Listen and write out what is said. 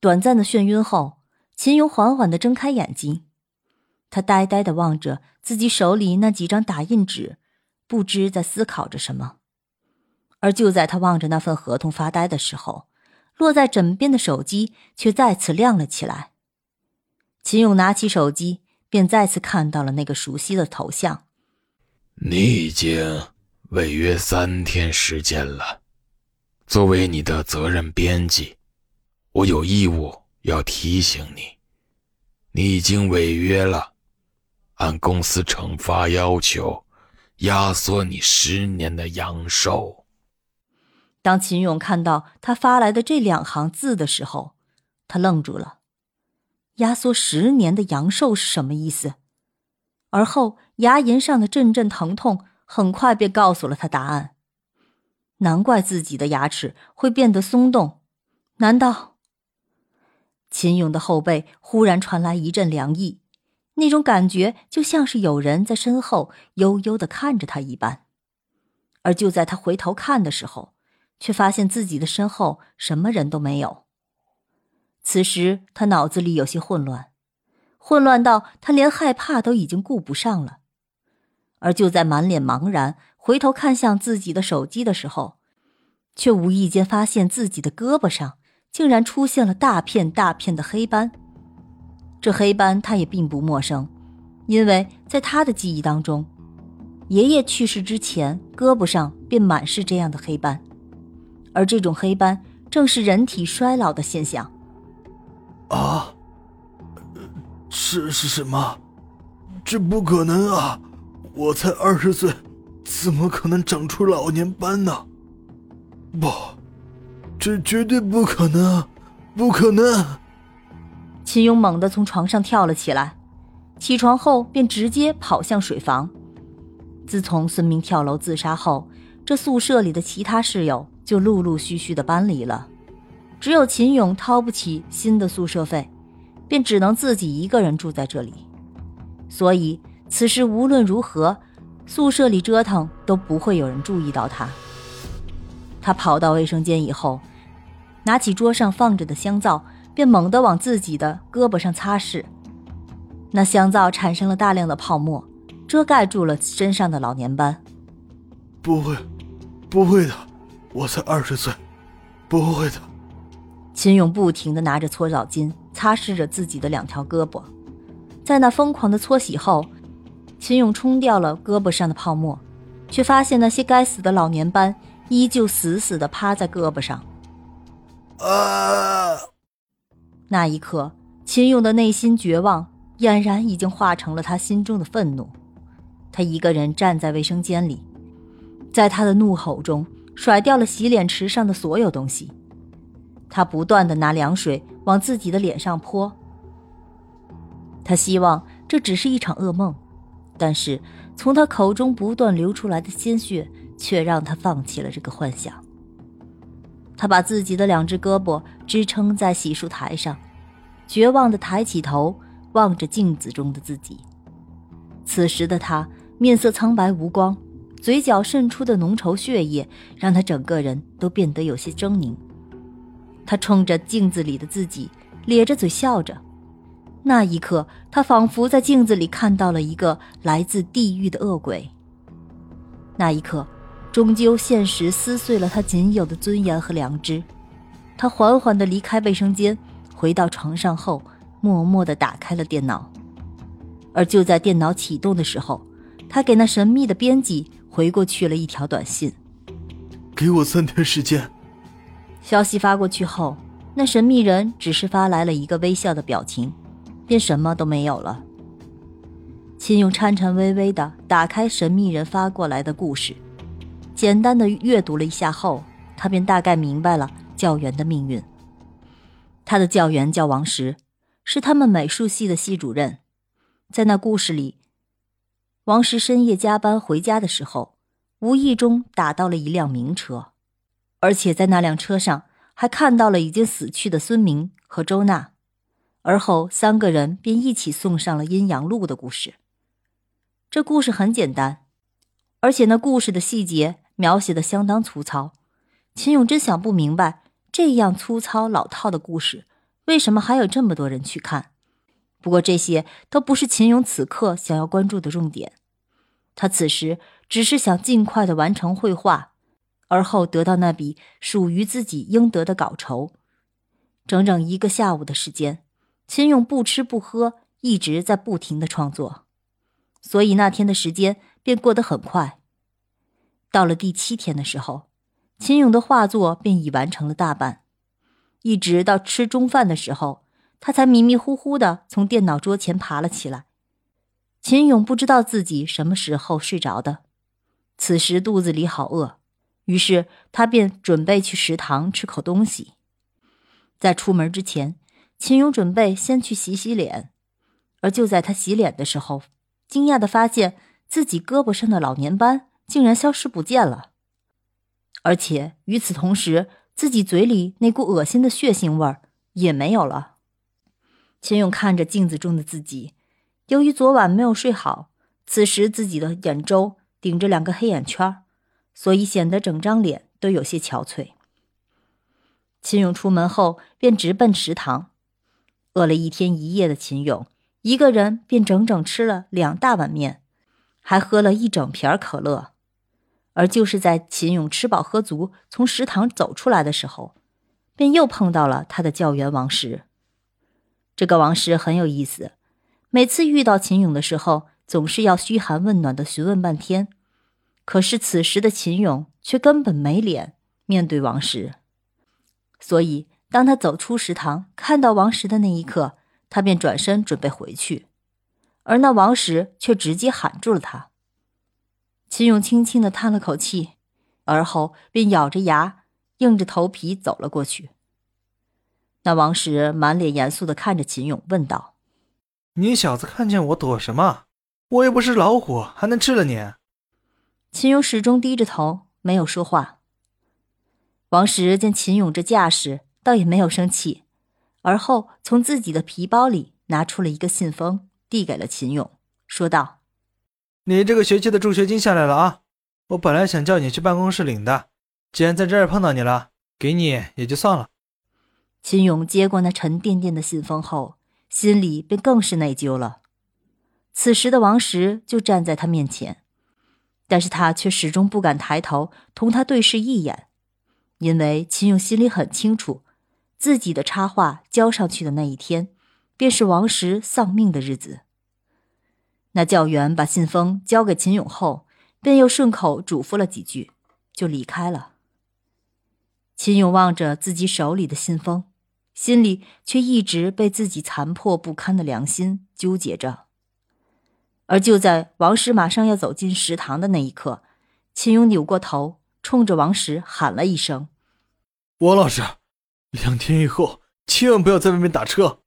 短暂的眩晕后，秦勇缓缓的睁开眼睛，他呆呆的望着自己手里那几张打印纸，不知在思考着什么。而就在他望着那份合同发呆的时候，落在枕边的手机却再次亮了起来。秦勇拿起手机，便再次看到了那个熟悉的头像。你已经违约三天时间了，作为你的责任编辑，我有义务要提醒你，你已经违约了，按公司惩罚要求，压缩你十年的阳寿。当秦勇看到他发来的这两行字的时候，他愣住了。压缩十年的阳寿是什么意思？而后牙龈上的阵阵疼痛很快便告诉了他答案。难怪自己的牙齿会变得松动。难道？秦勇的后背忽然传来一阵凉意，那种感觉就像是有人在身后悠悠的看着他一般。而就在他回头看的时候，却发现自己的身后什么人都没有。此时他脑子里有些混乱，混乱到他连害怕都已经顾不上了。而就在满脸茫然回头看向自己的手机的时候，却无意间发现自己的胳膊上竟然出现了大片大片的黑斑。这黑斑他也并不陌生，因为在他的记忆当中，爷爷去世之前胳膊上便满是这样的黑斑。而这种黑斑正是人体衰老的现象。啊，这是什么？这不可能啊！我才二十岁，怎么可能长出老年斑呢？不，这绝对不可能，不可能！秦勇猛地从床上跳了起来，起床后便直接跑向水房。自从孙明跳楼自杀后，这宿舍里的其他室友。就陆陆续续的搬离了，只有秦勇掏不起新的宿舍费，便只能自己一个人住在这里。所以此时无论如何，宿舍里折腾都不会有人注意到他。他跑到卫生间以后，拿起桌上放着的香皂，便猛地往自己的胳膊上擦拭。那香皂产生了大量的泡沫，遮盖住了身上的老年斑。不会，不会的。我才二十岁，不会的。秦勇不停地拿着搓澡巾擦拭着自己的两条胳膊，在那疯狂的搓洗后，秦勇冲掉了胳膊上的泡沫，却发现那些该死的老年斑依旧死死的趴在胳膊上。啊！那一刻，秦勇的内心绝望俨然已经化成了他心中的愤怒。他一个人站在卫生间里，在他的怒吼中。甩掉了洗脸池上的所有东西，他不断的拿凉水往自己的脸上泼。他希望这只是一场噩梦，但是从他口中不断流出来的鲜血却让他放弃了这个幻想。他把自己的两只胳膊支撑在洗漱台上，绝望的抬起头望着镜子中的自己。此时的他面色苍白无光。嘴角渗出的浓稠血液让他整个人都变得有些狰狞。他冲着镜子里的自己咧着嘴笑着，那一刻，他仿佛在镜子里看到了一个来自地狱的恶鬼。那一刻，终究现实撕碎了他仅有的尊严和良知。他缓缓地离开卫生间，回到床上后，默默地打开了电脑。而就在电脑启动的时候，他给那神秘的编辑。回过去了一条短信，给我三天时间。消息发过去后，那神秘人只是发来了一个微笑的表情，便什么都没有了。秦勇颤颤巍巍地打开神秘人发过来的故事，简单的阅读了一下后，他便大概明白了教员的命运。他的教员叫王石，是他们美术系的系主任，在那故事里。王石深夜加班回家的时候，无意中打到了一辆名车，而且在那辆车上还看到了已经死去的孙明和周娜，而后三个人便一起送上了阴阳路的故事。这故事很简单，而且那故事的细节描写的相当粗糙。秦勇真想不明白，这样粗糙老套的故事，为什么还有这么多人去看？不过这些都不是秦勇此刻想要关注的重点。他此时只是想尽快的完成绘画，而后得到那笔属于自己应得的稿酬。整整一个下午的时间，秦勇不吃不喝，一直在不停的创作，所以那天的时间便过得很快。到了第七天的时候，秦勇的画作便已完成了大半，一直到吃中饭的时候，他才迷迷糊糊的从电脑桌前爬了起来。秦勇不知道自己什么时候睡着的，此时肚子里好饿，于是他便准备去食堂吃口东西。在出门之前，秦勇准备先去洗洗脸，而就在他洗脸的时候，惊讶的发现自己胳膊上的老年斑竟然消失不见了，而且与此同时，自己嘴里那股恶心的血腥味儿也没有了。秦勇看着镜子中的自己。由于昨晚没有睡好，此时自己的眼周顶着两个黑眼圈，所以显得整张脸都有些憔悴。秦勇出门后便直奔食堂，饿了一天一夜的秦勇一个人便整整吃了两大碗面，还喝了一整瓶可乐。而就是在秦勇吃饱喝足从食堂走出来的时候，便又碰到了他的教员王石。这个王石很有意思。每次遇到秦勇的时候，总是要嘘寒问暖的询问半天，可是此时的秦勇却根本没脸面对王石。所以，当他走出食堂，看到王石的那一刻，他便转身准备回去，而那王石却直接喊住了他。秦勇轻轻的叹了口气，而后便咬着牙，硬着头皮走了过去。那王石满脸严肃的看着秦勇，问道。你小子看见我躲什么？我又不是老虎，还能吃了你？秦勇始终低着头，没有说话。王石见秦勇这架势，倒也没有生气，而后从自己的皮包里拿出了一个信封，递给了秦勇，说道：“你这个学期的助学金下来了啊！我本来想叫你去办公室领的，既然在这儿碰到你了，给你也就算了。”秦勇接过那沉甸甸的信封后。心里便更是内疚了。此时的王石就站在他面前，但是他却始终不敢抬头同他对视一眼，因为秦勇心里很清楚，自己的插画交上去的那一天，便是王石丧命的日子。那教员把信封交给秦勇后，便又顺口嘱咐了几句，就离开了。秦勇望着自己手里的信封。心里却一直被自己残破不堪的良心纠结着，而就在王石马上要走进食堂的那一刻，秦勇扭过头，冲着王石喊了一声：“王老师，两天以后千万不要在外面打车。”